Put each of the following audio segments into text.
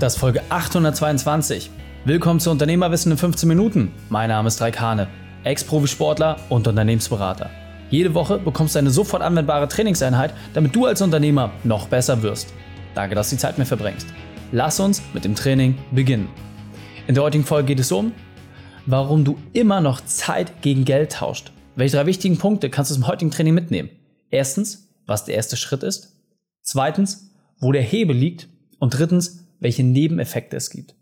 Das ist Folge 822. Willkommen zu Unternehmerwissen in 15 Minuten. Mein Name ist Raikane, Ex-Profisportler und Unternehmensberater. Jede Woche bekommst du eine sofort anwendbare Trainingseinheit, damit du als Unternehmer noch besser wirst. Danke, dass du die Zeit mir verbringst. Lass uns mit dem Training beginnen. In der heutigen Folge geht es um, warum du immer noch Zeit gegen Geld tauscht. Welche drei wichtigen Punkte kannst du zum heutigen Training mitnehmen? Erstens, was der erste Schritt ist. Zweitens, wo der Hebel liegt. Und drittens, welche Nebeneffekte es gibt.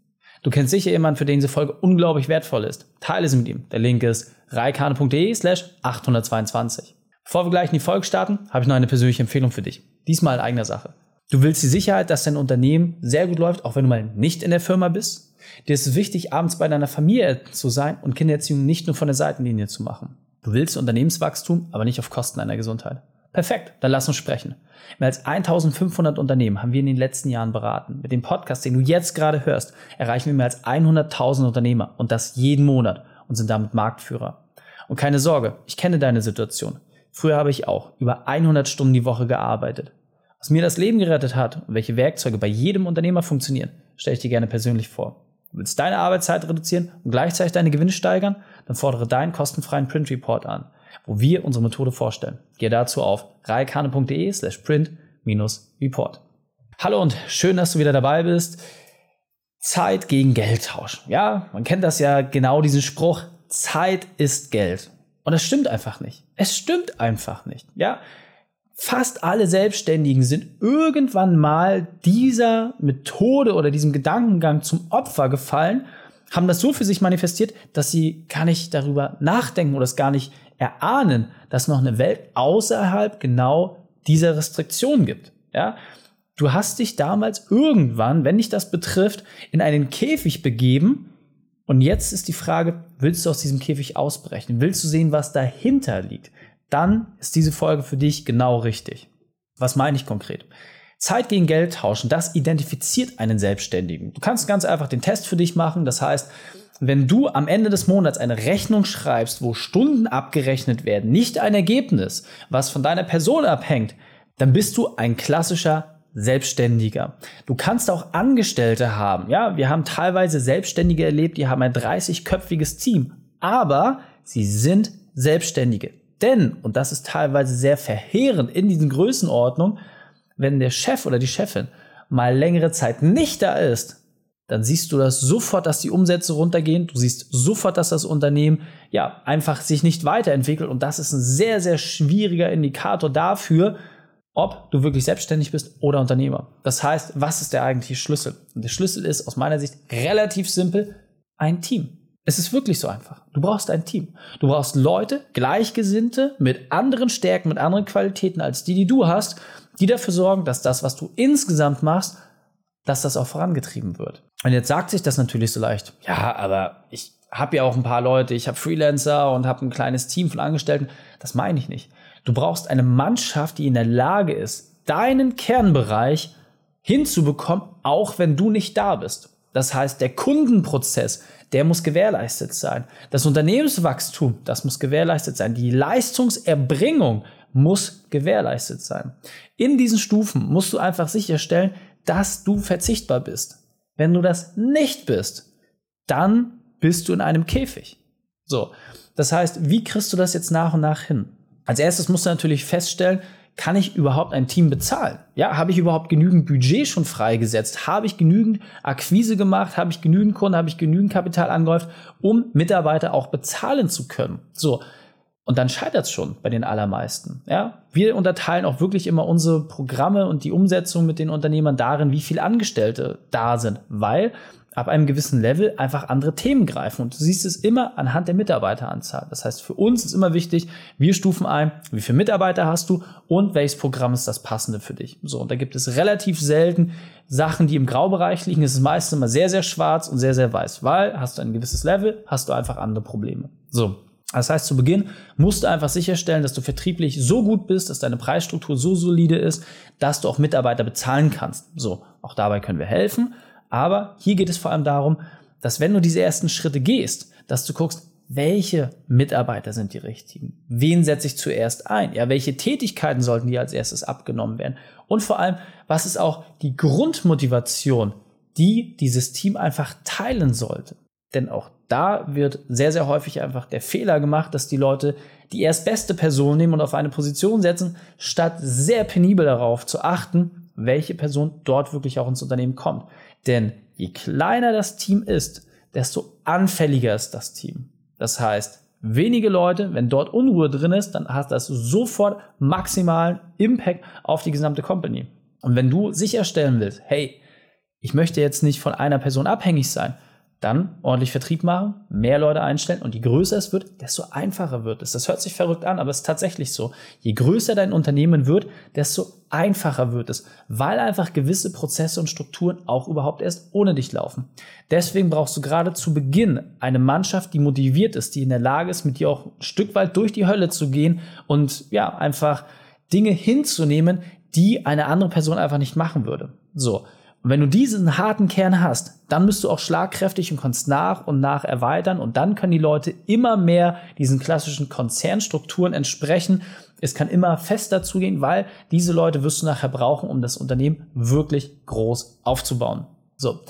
Du kennst sicher jemanden, für den diese Folge unglaublich wertvoll ist. Teile sie mit ihm. Der Link ist reikane.de slash 822. Bevor wir gleich in die Folge starten, habe ich noch eine persönliche Empfehlung für dich. Diesmal in eigener Sache. Du willst die Sicherheit, dass dein Unternehmen sehr gut läuft, auch wenn du mal nicht in der Firma bist. Dir ist es wichtig, abends bei deiner Familie zu sein und Kindererziehung nicht nur von der Seitenlinie zu machen. Du willst Unternehmenswachstum, aber nicht auf Kosten deiner Gesundheit. Perfekt, dann lass uns sprechen. Mehr als 1500 Unternehmen haben wir in den letzten Jahren beraten. Mit dem Podcast, den du jetzt gerade hörst, erreichen wir mehr als 100.000 Unternehmer und das jeden Monat und sind damit Marktführer. Und keine Sorge, ich kenne deine Situation. Früher habe ich auch über 100 Stunden die Woche gearbeitet. Was mir das Leben gerettet hat und welche Werkzeuge bei jedem Unternehmer funktionieren, stelle ich dir gerne persönlich vor. Du willst deine Arbeitszeit reduzieren und gleichzeitig deine Gewinne steigern? Dann fordere deinen kostenfreien Print Report an wo wir unsere Methode vorstellen. Gehe dazu auf reikane.de slash print-report. Hallo und schön, dass du wieder dabei bist. Zeit gegen Geldtausch. Ja, man kennt das ja genau diesen Spruch, Zeit ist Geld. Und das stimmt einfach nicht. Es stimmt einfach nicht. Ja, fast alle Selbstständigen sind irgendwann mal dieser Methode oder diesem Gedankengang zum Opfer gefallen, haben das so für sich manifestiert, dass sie gar nicht darüber nachdenken oder es gar nicht erahnen, dass noch eine Welt außerhalb genau dieser Restriktion gibt. Ja? Du hast dich damals irgendwann, wenn dich das betrifft, in einen Käfig begeben. Und jetzt ist die Frage, willst du aus diesem Käfig ausbrechen? Willst du sehen, was dahinter liegt? Dann ist diese Folge für dich genau richtig. Was meine ich konkret? Zeit gegen Geld tauschen, das identifiziert einen Selbstständigen. Du kannst ganz einfach den Test für dich machen. Das heißt, wenn du am Ende des Monats eine Rechnung schreibst, wo Stunden abgerechnet werden, nicht ein Ergebnis, was von deiner Person abhängt, dann bist du ein klassischer Selbstständiger. Du kannst auch Angestellte haben. Ja, wir haben teilweise Selbstständige erlebt, die haben ein 30-köpfiges Team, aber sie sind Selbstständige. Denn, und das ist teilweise sehr verheerend in diesen Größenordnungen, wenn der Chef oder die Chefin mal längere Zeit nicht da ist, dann siehst du das sofort, dass die Umsätze runtergehen. Du siehst sofort, dass das Unternehmen ja einfach sich nicht weiterentwickelt. Und das ist ein sehr, sehr schwieriger Indikator dafür, ob du wirklich selbstständig bist oder Unternehmer. Das heißt, was ist der eigentliche Schlüssel? Und der Schlüssel ist aus meiner Sicht relativ simpel ein Team. Es ist wirklich so einfach. Du brauchst ein Team. Du brauchst Leute, Gleichgesinnte, mit anderen Stärken, mit anderen Qualitäten als die, die du hast, die dafür sorgen, dass das, was du insgesamt machst, dass das auch vorangetrieben wird. Und jetzt sagt sich das natürlich so leicht. Ja, aber ich habe ja auch ein paar Leute, ich habe Freelancer und habe ein kleines Team von Angestellten. Das meine ich nicht. Du brauchst eine Mannschaft, die in der Lage ist, deinen Kernbereich hinzubekommen, auch wenn du nicht da bist. Das heißt, der Kundenprozess, der muss gewährleistet sein. Das Unternehmenswachstum, das muss gewährleistet sein. Die Leistungserbringung muss gewährleistet sein. In diesen Stufen musst du einfach sicherstellen, dass du verzichtbar bist. Wenn du das nicht bist, dann bist du in einem Käfig. So. Das heißt, wie kriegst du das jetzt nach und nach hin? Als erstes musst du natürlich feststellen, kann ich überhaupt ein Team bezahlen? Ja, habe ich überhaupt genügend Budget schon freigesetzt? Habe ich genügend Akquise gemacht? Habe ich genügend Kunden? Habe ich genügend Kapital angehäuft, um Mitarbeiter auch bezahlen zu können? So. Und dann scheitert es schon bei den allermeisten. Ja? Wir unterteilen auch wirklich immer unsere Programme und die Umsetzung mit den Unternehmern darin, wie viele Angestellte da sind, weil ab einem gewissen Level einfach andere Themen greifen. Und du siehst es immer anhand der Mitarbeiteranzahl. Das heißt, für uns ist immer wichtig, wir stufen ein, wie viele Mitarbeiter hast du und welches Programm ist das passende für dich. So, und da gibt es relativ selten Sachen, die im Graubereich liegen. Es ist meistens immer sehr, sehr schwarz und sehr, sehr weiß, weil hast du ein gewisses Level, hast du einfach andere Probleme. So. Das heißt, zu Beginn musst du einfach sicherstellen, dass du vertrieblich so gut bist, dass deine Preisstruktur so solide ist, dass du auch Mitarbeiter bezahlen kannst. So, auch dabei können wir helfen. Aber hier geht es vor allem darum, dass wenn du diese ersten Schritte gehst, dass du guckst, welche Mitarbeiter sind die richtigen? Wen setze ich zuerst ein? Ja, welche Tätigkeiten sollten dir als erstes abgenommen werden? Und vor allem, was ist auch die Grundmotivation die dieses Team einfach teilen sollte. Denn auch da wird sehr, sehr häufig einfach der Fehler gemacht, dass die Leute die erstbeste Person nehmen und auf eine Position setzen, statt sehr penibel darauf zu achten, welche Person dort wirklich auch ins Unternehmen kommt. Denn je kleiner das Team ist, desto anfälliger ist das Team. Das heißt, wenige Leute, wenn dort Unruhe drin ist, dann hast das sofort maximalen Impact auf die gesamte Company. Und wenn du sicherstellen willst, hey, ich möchte jetzt nicht von einer Person abhängig sein, dann ordentlich Vertrieb machen, mehr Leute einstellen und je größer es wird, desto einfacher wird es. Das hört sich verrückt an, aber es ist tatsächlich so. Je größer dein Unternehmen wird, desto einfacher wird es, weil einfach gewisse Prozesse und Strukturen auch überhaupt erst ohne dich laufen. Deswegen brauchst du gerade zu Beginn eine Mannschaft, die motiviert ist, die in der Lage ist, mit dir auch ein Stück weit durch die Hölle zu gehen und ja, einfach Dinge hinzunehmen, die eine andere Person einfach nicht machen würde. So. Und wenn du diesen harten Kern hast, dann bist du auch schlagkräftig und kannst nach und nach erweitern und dann können die Leute immer mehr diesen klassischen Konzernstrukturen entsprechen. Es kann immer fester zugehen, weil diese Leute wirst du nachher brauchen, um das Unternehmen wirklich groß aufzubauen. So.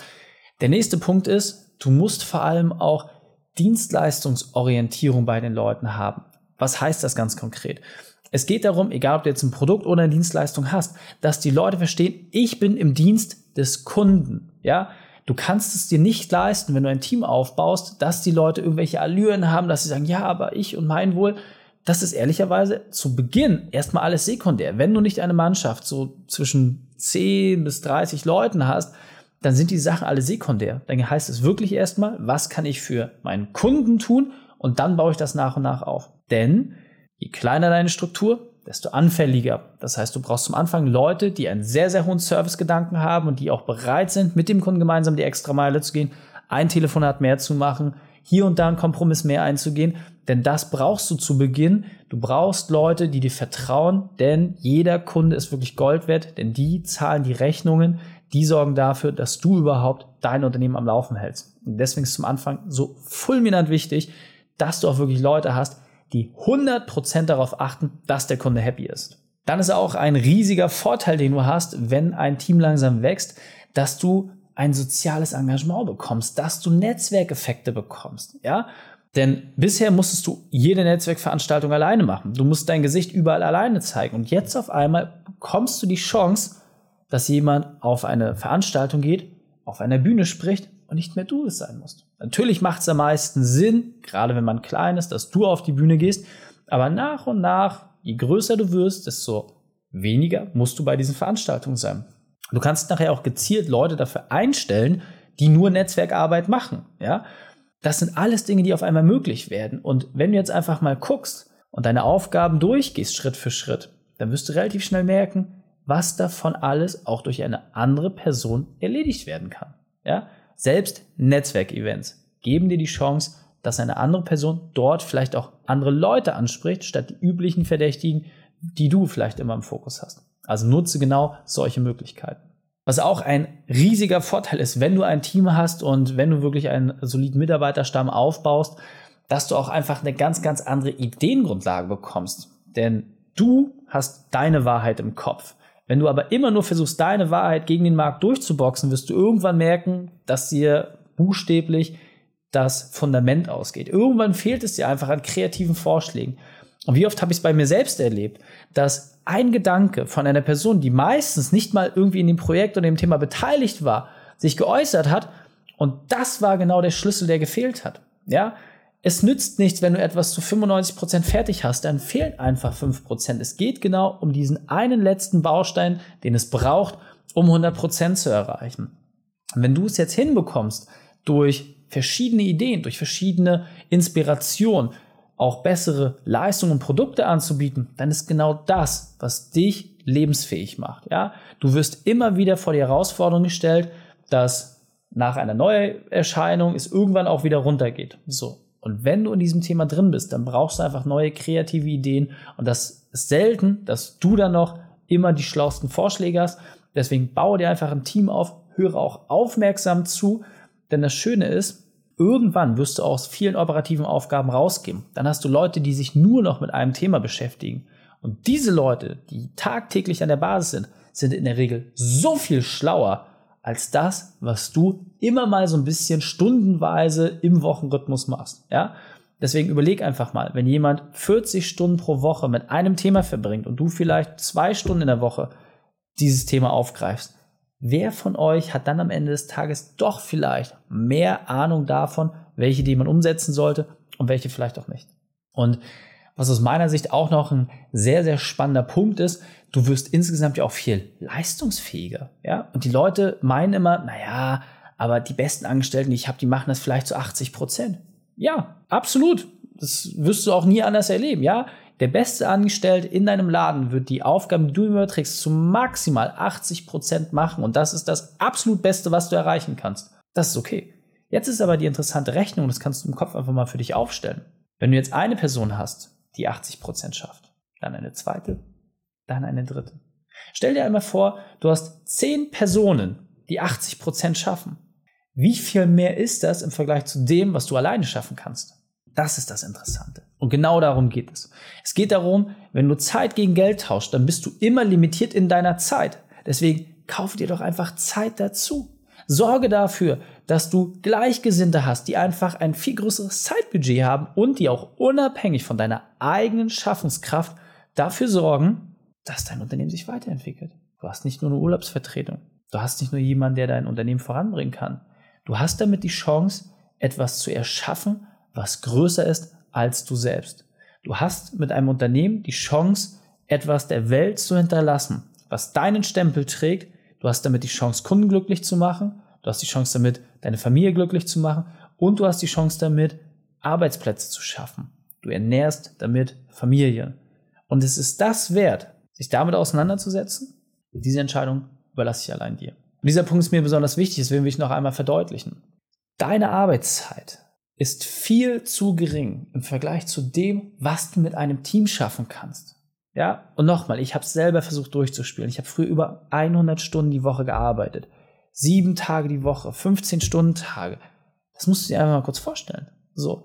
Der nächste Punkt ist, du musst vor allem auch Dienstleistungsorientierung bei den Leuten haben. Was heißt das ganz konkret? Es geht darum, egal ob du jetzt ein Produkt oder eine Dienstleistung hast, dass die Leute verstehen, ich bin im Dienst des Kunden. Ja, du kannst es dir nicht leisten, wenn du ein Team aufbaust, dass die Leute irgendwelche Allüren haben, dass sie sagen, ja, aber ich und mein Wohl. Das ist ehrlicherweise zu Beginn erstmal alles sekundär. Wenn du nicht eine Mannschaft so zwischen 10 bis 30 Leuten hast, dann sind die Sachen alle sekundär. Dann heißt es wirklich erstmal, was kann ich für meinen Kunden tun? Und dann baue ich das nach und nach auf. Denn Je kleiner deine Struktur, desto anfälliger. Das heißt, du brauchst zum Anfang Leute, die einen sehr, sehr hohen Servicegedanken haben und die auch bereit sind, mit dem Kunden gemeinsam die extra Meile zu gehen, ein Telefonat mehr zu machen, hier und da einen Kompromiss mehr einzugehen, denn das brauchst du zu Beginn. Du brauchst Leute, die dir vertrauen, denn jeder Kunde ist wirklich Gold wert, denn die zahlen die Rechnungen, die sorgen dafür, dass du überhaupt dein Unternehmen am Laufen hältst. Und deswegen ist zum Anfang so fulminant wichtig, dass du auch wirklich Leute hast, die 100% darauf achten, dass der Kunde happy ist. Dann ist auch ein riesiger Vorteil, den du hast, wenn ein Team langsam wächst, dass du ein soziales Engagement bekommst, dass du Netzwerkeffekte bekommst, ja? Denn bisher musstest du jede Netzwerkveranstaltung alleine machen. Du musst dein Gesicht überall alleine zeigen. Und jetzt auf einmal bekommst du die Chance, dass jemand auf eine Veranstaltung geht, auf einer Bühne spricht und nicht mehr du es sein musst. Natürlich macht es am meisten Sinn, gerade wenn man klein ist, dass du auf die Bühne gehst, aber nach und nach, je größer du wirst, desto weniger musst du bei diesen Veranstaltungen sein. Du kannst nachher auch gezielt Leute dafür einstellen, die nur Netzwerkarbeit machen, ja? Das sind alles Dinge, die auf einmal möglich werden. Und wenn du jetzt einfach mal guckst und deine Aufgaben durchgehst, Schritt für Schritt, dann wirst du relativ schnell merken, was davon alles auch durch eine andere Person erledigt werden kann. Ja? Selbst Netzwerkevents geben dir die Chance, dass eine andere Person dort vielleicht auch andere Leute anspricht, statt die üblichen Verdächtigen, die du vielleicht immer im Fokus hast. Also nutze genau solche Möglichkeiten. Was auch ein riesiger Vorteil ist, wenn du ein Team hast und wenn du wirklich einen soliden Mitarbeiterstamm aufbaust, dass du auch einfach eine ganz, ganz andere Ideengrundlage bekommst. Denn du hast deine Wahrheit im Kopf. Wenn du aber immer nur versuchst, deine Wahrheit gegen den Markt durchzuboxen, wirst du irgendwann merken, dass dir buchstäblich das Fundament ausgeht. Irgendwann fehlt es dir einfach an kreativen Vorschlägen. Und wie oft habe ich es bei mir selbst erlebt, dass ein Gedanke von einer Person, die meistens nicht mal irgendwie in dem Projekt oder dem Thema beteiligt war, sich geäußert hat und das war genau der Schlüssel, der gefehlt hat. Ja, es nützt nichts, wenn du etwas zu 95% fertig hast, dann fehlen einfach 5%. Es geht genau um diesen einen letzten Baustein, den es braucht, um 100% zu erreichen. Wenn du es jetzt hinbekommst, durch verschiedene Ideen, durch verschiedene Inspirationen, auch bessere Leistungen und Produkte anzubieten, dann ist genau das, was dich lebensfähig macht. Ja, du wirst immer wieder vor die Herausforderung gestellt, dass nach einer Neuerscheinung es irgendwann auch wieder runtergeht. So. Und wenn du in diesem Thema drin bist, dann brauchst du einfach neue kreative Ideen. Und das ist selten, dass du dann noch immer die schlausten Vorschläge hast. Deswegen baue dir einfach ein Team auf, höre auch aufmerksam zu. Denn das Schöne ist, irgendwann wirst du aus vielen operativen Aufgaben rausgehen. Dann hast du Leute, die sich nur noch mit einem Thema beschäftigen. Und diese Leute, die tagtäglich an der Basis sind, sind in der Regel so viel schlauer als das, was du immer mal so ein bisschen stundenweise im Wochenrhythmus machst. Ja? Deswegen überleg einfach mal, wenn jemand 40 Stunden pro Woche mit einem Thema verbringt und du vielleicht zwei Stunden in der Woche dieses Thema aufgreifst, wer von euch hat dann am Ende des Tages doch vielleicht mehr Ahnung davon, welche die man umsetzen sollte und welche vielleicht auch nicht? Und was aus meiner Sicht auch noch ein sehr, sehr spannender Punkt ist, du wirst insgesamt ja auch viel leistungsfähiger. Ja? Und die Leute meinen immer, naja, aber die besten Angestellten, die ich habe, die machen das vielleicht zu 80 Prozent. Ja, absolut. Das wirst du auch nie anders erleben. Ja, der beste Angestellte in deinem Laden wird die Aufgaben, die du überträgst, zu maximal 80 Prozent machen. Und das ist das absolut Beste, was du erreichen kannst. Das ist okay. Jetzt ist aber die interessante Rechnung, das kannst du im Kopf einfach mal für dich aufstellen. Wenn du jetzt eine Person hast, die 80 Prozent schafft, dann eine zweite, dann eine dritte. Stell dir einmal vor, du hast zehn Personen, die 80 Prozent schaffen. Wie viel mehr ist das im Vergleich zu dem, was du alleine schaffen kannst? Das ist das Interessante. Und genau darum geht es. Es geht darum, wenn du Zeit gegen Geld tauschst, dann bist du immer limitiert in deiner Zeit. Deswegen kauf dir doch einfach Zeit dazu. Sorge dafür, dass du Gleichgesinnte hast, die einfach ein viel größeres Zeitbudget haben und die auch unabhängig von deiner eigenen Schaffenskraft dafür sorgen, dass dein Unternehmen sich weiterentwickelt. Du hast nicht nur eine Urlaubsvertretung. Du hast nicht nur jemanden, der dein Unternehmen voranbringen kann. Du hast damit die Chance, etwas zu erschaffen, was größer ist als du selbst. Du hast mit einem Unternehmen die Chance, etwas der Welt zu hinterlassen, was deinen Stempel trägt. Du hast damit die Chance, Kunden glücklich zu machen. Du hast die Chance damit, deine Familie glücklich zu machen. Und du hast die Chance damit, Arbeitsplätze zu schaffen. Du ernährst damit Familie. Und es ist das wert, sich damit auseinanderzusetzen. Diese Entscheidung überlasse ich allein dir. Und dieser Punkt ist mir besonders wichtig, deswegen will ich noch einmal verdeutlichen. Deine Arbeitszeit ist viel zu gering im Vergleich zu dem, was du mit einem Team schaffen kannst. Ja, und nochmal, ich habe es selber versucht durchzuspielen. Ich habe früher über 100 Stunden die Woche gearbeitet. Sieben Tage die Woche, 15 Stunden Tage. Das musst du dir einfach mal kurz vorstellen. So.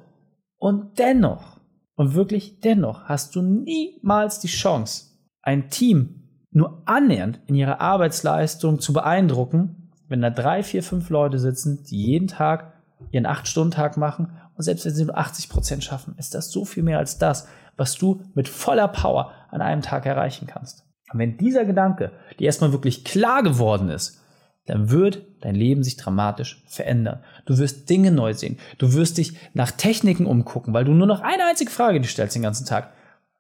Und dennoch, und wirklich dennoch, hast du niemals die Chance, ein Team nur annähernd in ihrer Arbeitsleistung zu beeindrucken, wenn da drei, vier, fünf Leute sitzen, die jeden Tag ihren 8-Stunden-Tag machen und selbst wenn sie nur 80 Prozent schaffen, ist das so viel mehr als das, was du mit voller Power an einem Tag erreichen kannst. Und wenn dieser Gedanke dir erstmal wirklich klar geworden ist, dann wird dein Leben sich dramatisch verändern. Du wirst Dinge neu sehen. Du wirst dich nach Techniken umgucken, weil du nur noch eine einzige Frage dir stellst den ganzen Tag.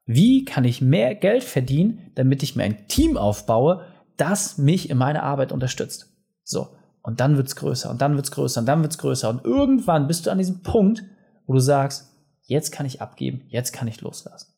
Wie kann ich mehr Geld verdienen, damit ich mir ein Team aufbaue, das mich in meiner Arbeit unterstützt? So. Und dann wird's größer und dann wird's größer und dann wird's größer. Und irgendwann bist du an diesem Punkt, wo du sagst, jetzt kann ich abgeben, jetzt kann ich loslassen.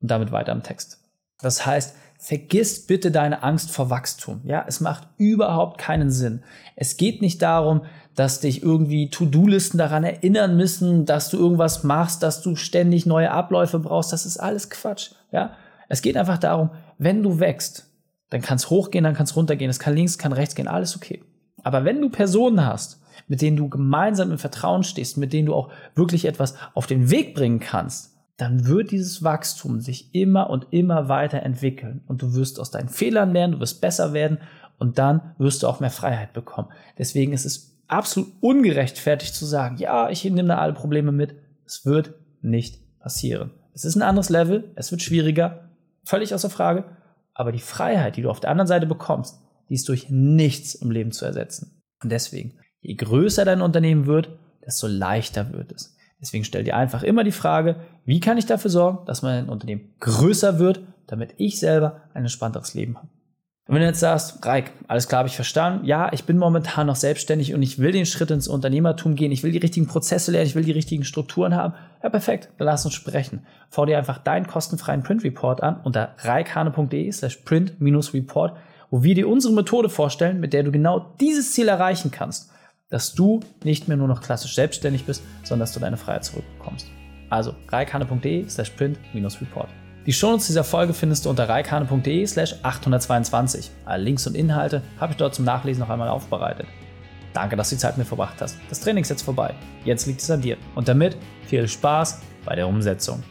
Und damit weiter im Text. Das heißt, vergiss bitte deine Angst vor Wachstum. Ja, es macht überhaupt keinen Sinn. Es geht nicht darum, dass dich irgendwie To-Do-Listen daran erinnern müssen, dass du irgendwas machst, dass du ständig neue Abläufe brauchst. Das ist alles Quatsch. Ja, es geht einfach darum, wenn du wächst, dann kann es hochgehen, dann kann es runtergehen, es kann links, kann rechts gehen, alles okay. Aber wenn du Personen hast, mit denen du gemeinsam im Vertrauen stehst, mit denen du auch wirklich etwas auf den Weg bringen kannst, dann wird dieses Wachstum sich immer und immer weiter entwickeln und du wirst aus deinen Fehlern lernen, du wirst besser werden und dann wirst du auch mehr Freiheit bekommen. Deswegen ist es absolut ungerechtfertigt zu sagen, ja, ich nehme da alle Probleme mit. Es wird nicht passieren. Es ist ein anderes Level, es wird schwieriger, völlig außer Frage, aber die Freiheit, die du auf der anderen Seite bekommst, die ist durch nichts im Leben zu ersetzen. Und deswegen, je größer dein Unternehmen wird, desto leichter wird es. Deswegen stell dir einfach immer die Frage, wie kann ich dafür sorgen, dass mein Unternehmen größer wird, damit ich selber ein entspannteres Leben habe. Und wenn du jetzt sagst, Reik, alles klar, habe ich verstanden. Ja, ich bin momentan noch selbstständig und ich will den Schritt ins Unternehmertum gehen. Ich will die richtigen Prozesse lernen. Ich will die richtigen Strukturen haben. Ja, perfekt. Dann lass uns sprechen. Schau dir einfach deinen kostenfreien Print Report an unter reikhane.de slash print-report, wo wir dir unsere Methode vorstellen, mit der du genau dieses Ziel erreichen kannst dass du nicht mehr nur noch klassisch selbstständig bist, sondern dass du deine Freiheit zurückbekommst. Also reikane.de slash print-report. Die Shownotes dieser Folge findest du unter reikane.de slash 822. Alle Links und Inhalte habe ich dort zum Nachlesen noch einmal aufbereitet. Danke, dass du die Zeit mit verbracht hast. Das Training ist jetzt vorbei. Jetzt liegt es an dir. Und damit viel Spaß bei der Umsetzung.